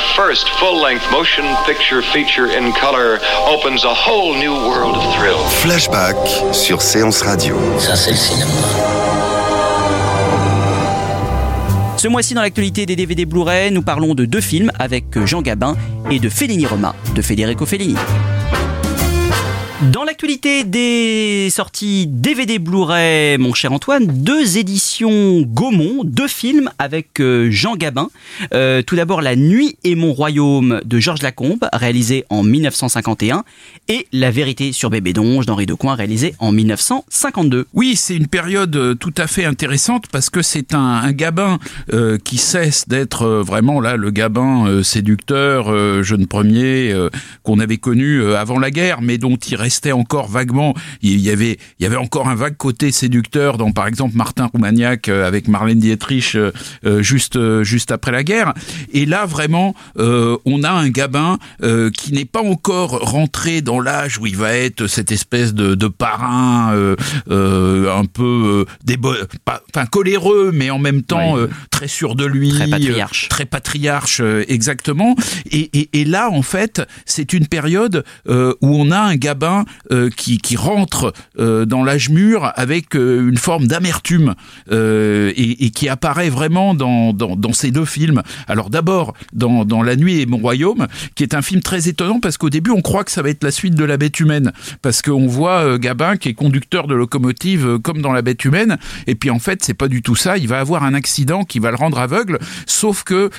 Our first full-length motion picture feature in color opens a whole new world of thrill. Flashback sur Séance Radio. Ça, c'est le cinéma. Ce mois-ci, dans l'actualité des DVD Blu-ray, nous parlons de deux films avec Jean Gabin et de Fellini Roma de Federico Fellini. Dans l'actualité des sorties DVD Blu-ray, mon cher Antoine, deux éditions Gaumont, deux films avec euh, Jean Gabin. Euh, tout d'abord La Nuit et mon royaume de Georges Lacombe, réalisé en 1951, et La vérité sur Bébé Donge d'Henri Decoing, réalisé en 1952. Oui, c'est une période euh, tout à fait intéressante parce que c'est un, un Gabin euh, qui cesse d'être euh, vraiment là le Gabin séducteur, jeune premier qu'on avait connu avant la guerre, mais dont il restait encore vaguement. Il y avait, il y avait encore un vague côté séducteur dans, par exemple, Martin Roumaniac euh, avec Marlène Dietrich euh, euh, juste juste après la guerre. Et là, vraiment, euh, on a un Gabin euh, qui n'est pas encore rentré dans l'âge où il va être cette espèce de, de parrain euh, un peu pas- enfin coléreux, mais en même temps très sûr de lui, Très patriarche. très patriarche exactement. Et, et, et là, en fait, c'est une période où on a un Gabin euh, qui, rentre euh, dans l'âge mûr avec euh, une forme d'amertume et, qui apparaît vraiment dans, ces deux films. Alors d'abord dans, La Nuit et mon royaume, qui est un film très étonnant parce qu'au début on croit que ça va être la suite de La Bête humaine, parce qu'on voit Gabin qui est conducteur de locomotive comme dans La Bête humaine, et puis en fait c'est pas du tout ça. Il va avoir un accident qui va le rendre aveugle, sauf que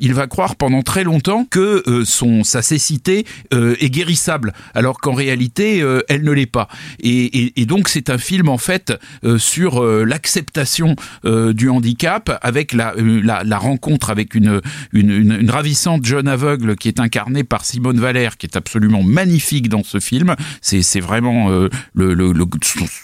il va croire pendant très longtemps que son sa cécité est guérissable, alors qu'en réalité euh, elle ne l'est pas. Et, et, et donc c'est un film en fait euh, sur euh, l'acceptation euh, du handicap, avec la, euh, la, la rencontre avec une, une, une, ravissante jeune aveugle qui est incarnée par Simone Valère, qui est absolument magnifique dans ce film. C'est vraiment euh, le, le, le-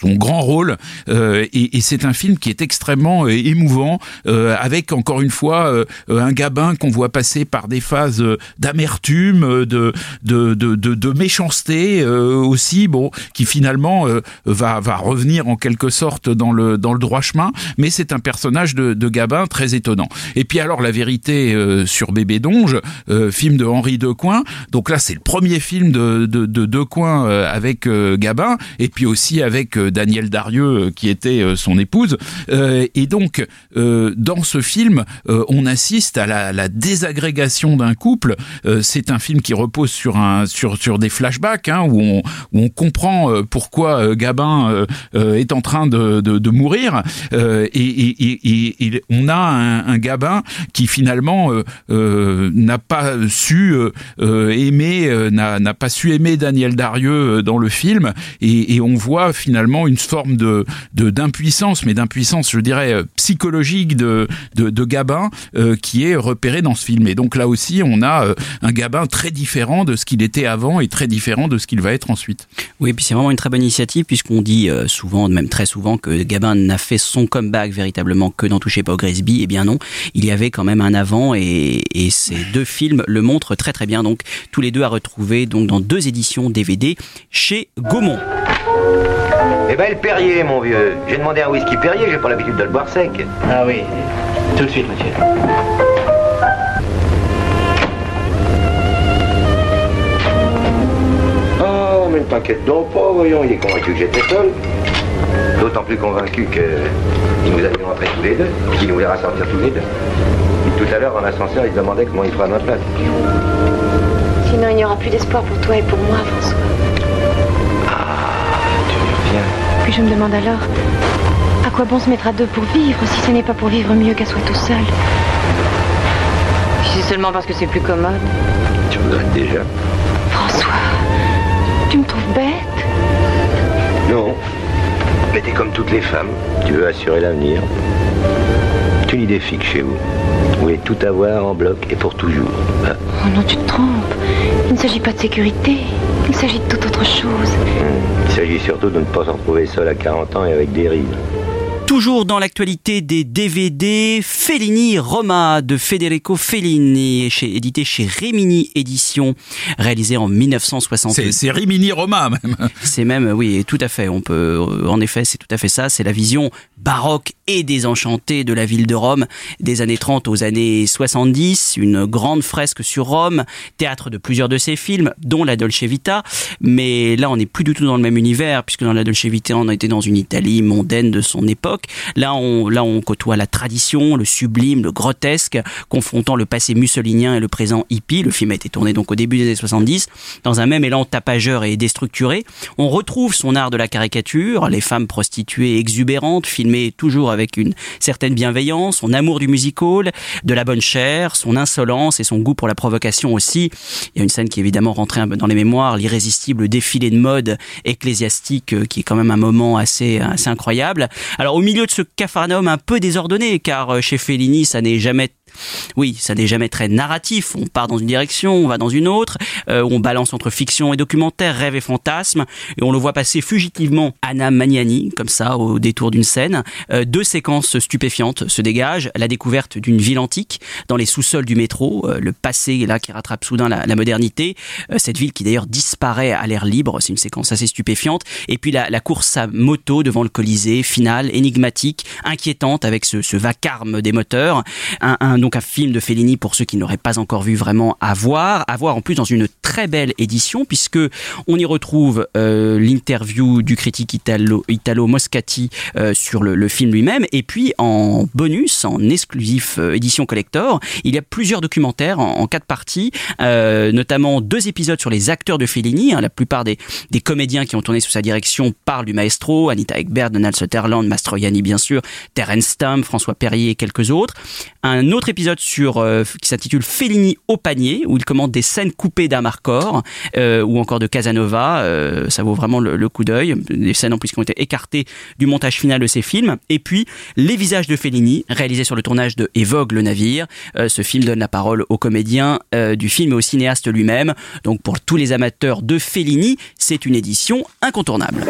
son, grand rôle, et, et c'est un film qui est extrêmement émouvant, avec encore une fois un Gabin qu'on voit passer par des phases d'amertume, de, de, de, de, de méchanceté euh, aussi, bon, qui finalement euh, va, va revenir en quelque sorte dans le, dans le droit chemin, mais c'est un personnage de, de Gabin très étonnant. Et puis alors la vérité euh, sur Bébé Donge, euh, film de Henri Decoing, donc là c'est le premier film de, de, de Decoing euh, avec euh, Gabin, et puis aussi avec euh, Daniel Darieux qui était son épouse. Et donc dans ce film, on assiste à la, la désagrégation d'un couple. C'est un film qui repose sur un sur sur des flashbacks hein, où on où on comprend euh, pourquoi euh, Gabin euh, est en train de, de, mourir. Et, et, et, on a un, Gabin qui finalement n'a pas su aimer n'a pas su aimer Daniel Darieux dans le film. Et, on voit finalement une forme de d'impuissance mais d'impuissance je dirais psychologique de de, de Gabin qui est repéré dans ce film. Et donc là aussi on a un Gabin très différent de ce qu'il était avant et très différent de ce qu'il va être ensuite. Oui, puis c'est vraiment une très bonne initiative puisqu'on dit euh, souvent, même très souvent, que Gabin n'a fait son comeback véritablement que dans Touchez pas au Grisby. Eh bien non, il y avait quand même un avant et, et ces deux films le montrent très très bien. Donc tous les deux à retrouver donc dans deux éditions DVD chez Gaumont. Eh ben le Perrier, mon vieux. J'ai demandé un whisky Perrier, j'ai pas l'habitude de le boire sec. Ah oui, tout de suite, monsieur. Mais ne t'inquiète donc pas, voyons, il est convaincu que j'étais seul. D'autant plus convaincu que nous allions entrer tous les deux, qu'il nous verra sortir tous les deux. Tout à l'heure, en ascenseur, il se demandait comment il ferait à ma place. Sinon, il n'y aura plus d'espoir pour toi et pour moi, François. Tu reviens. Puis je me demande alors, à quoi bon se mettre à deux pour vivre si ce n'est pas pour vivre mieux qu'à soi tout seul? Si c'est seulement parce que c'est plus commode. Tu regrettes déjà François, tu me trouves bête Non. Mais t'es comme toutes les femmes. Tu veux assurer l'avenir. C'est une idée fixe chez vous. Vous voulez tout avoir en bloc et pour toujours. Hein Oh non, tu te trompes. Il ne s'agit pas de sécurité. Il s'agit de toute autre chose. Il s'agit surtout de ne pas se retrouver seul à 40 ans et avec des rides. Toujours dans l'actualité des DVD, Fellini Roma de Federico Fellini, chez, édité chez Rimini Éditions, réalisé en 1960. C'est- c'est Rimini Roma même. C'est même, oui, tout à fait. On peut, euh, en effet, c'est tout à fait ça. C'est la vision baroque et désenchantée de la ville de Rome des années 30 aux années 70. Une grande fresque sur Rome, théâtre de plusieurs de ses films, dont la Dolce Vita. Mais là, on n'est plus du tout dans le même univers, puisque dans la Dolce Vita, on était dans une Italie mondaine de son époque. Là, on, côtoie la tradition, le sublime, le grotesque, confrontant le passé mussolinien et le présent hippie. Le film a été tourné donc au début des années 70, dans un même élan tapageur et déstructuré. On retrouve son art de la caricature, les femmes prostituées exubérantes, filmées toujours avec une certaine bienveillance, son amour du musical, de la bonne chair, son insolence et son goût pour la provocation aussi. Il y a une scène qui est évidemment rentrée un peu dans les mémoires, l'irrésistible défilé de mode ecclésiastique, euh, qui est quand même un moment assez, assez incroyable. Alors au milieu de ce capharnaüm un peu désordonné, car euh, chez Fellini, ça n'est jamais oui, ça n'est jamais très narratif. On part dans une direction, on va dans une autre. euh, on balance entre fiction et documentaire, rêve et fantasme. Et on le voit passer fugitivement Anna Magnani, comme ça, au détour d'une scène. Euh, deux séquences stupéfiantes se dégagent. La découverte d'une ville antique dans les sous-sols du métro. euh, le passé, là, qui rattrape soudain la, modernité. Cette ville qui d'ailleurs disparaît à l'air libre. C'est une séquence assez stupéfiante. Et puis la, course à moto devant le Colisée, finale, énigmatique, inquiétante avec ce, vacarme des moteurs. Un- donc un film de Fellini pour ceux qui ne l'auraient pas encore vu vraiment à voir, à voir en plus dans une très belle édition puisque on y retrouve euh, l'interview du critique italo, Italo Moscati euh, sur le, film lui-même et puis en bonus, en exclusif euh, édition collector, il y a plusieurs documentaires en, quatre parties, notamment deux épisodes sur les acteurs de Fellini. hein. la plupart des, des comédiens qui ont tourné sous sa direction parlent du maestro, Anita Ekberg, Donald Sutherland, Mastroianni bien sûr, Terence Stamp, François Perrier et quelques autres. Un autre épisode sur euh, qui s'intitule Fellini au panier où il commente des scènes coupées d'Amarcord euh, ou encore de Casanova. euh, ça vaut vraiment le, coup d'œil. Des scènes en plus qui ont été écartées du montage final de ces films. Et puis Les visages de Fellini, réalisé sur le tournage de Et Vogue le navire. Ce film donne la parole au comédien euh, du film et au cinéaste lui-même. Donc pour tous les amateurs de Fellini, c'est une édition incontournable.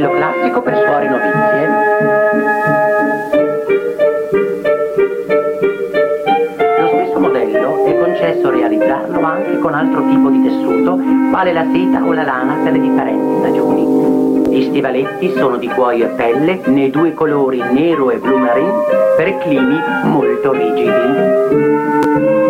Modello classico per suore novizie. Lo stesso modello è concesso realizzarlo anche con altro tipo di tessuto, quale la seta o la lana per le differenti stagioni. Gli stivaletti sono di cuoio e pelle, nei due colori nero e blu marine, per climi molto rigidi.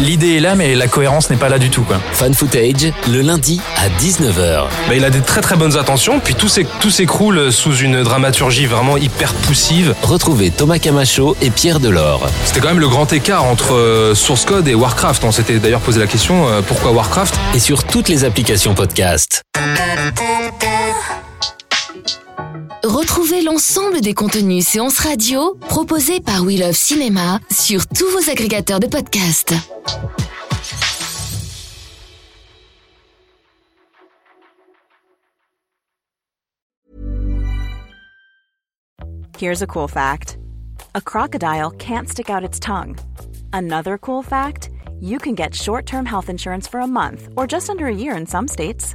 L'idée est là, mais la cohérence n'est pas là du tout. Quoi. Fan footage, le lundi à 19h. Bah, il a des très très bonnes intentions, puis tout s'éc- tout s'écroule sous une dramaturgie vraiment hyper poussive. Retrouvez Thomas Camacho et Pierre Delors. C'était quand même le grand écart entre euh, Source Code et Warcraft. On s'était d'ailleurs posé la question euh, pourquoi Warcraft? Et sur toutes les applications podcast. Retrouvez l'ensemble des contenus séances radio proposés par We Love Cinéma sur tous vos agrégateurs de podcasts. Here's a cool fact a crocodile can't stick out its tongue. Another cool fact you can get short term health insurance for a month or just under a year in some states.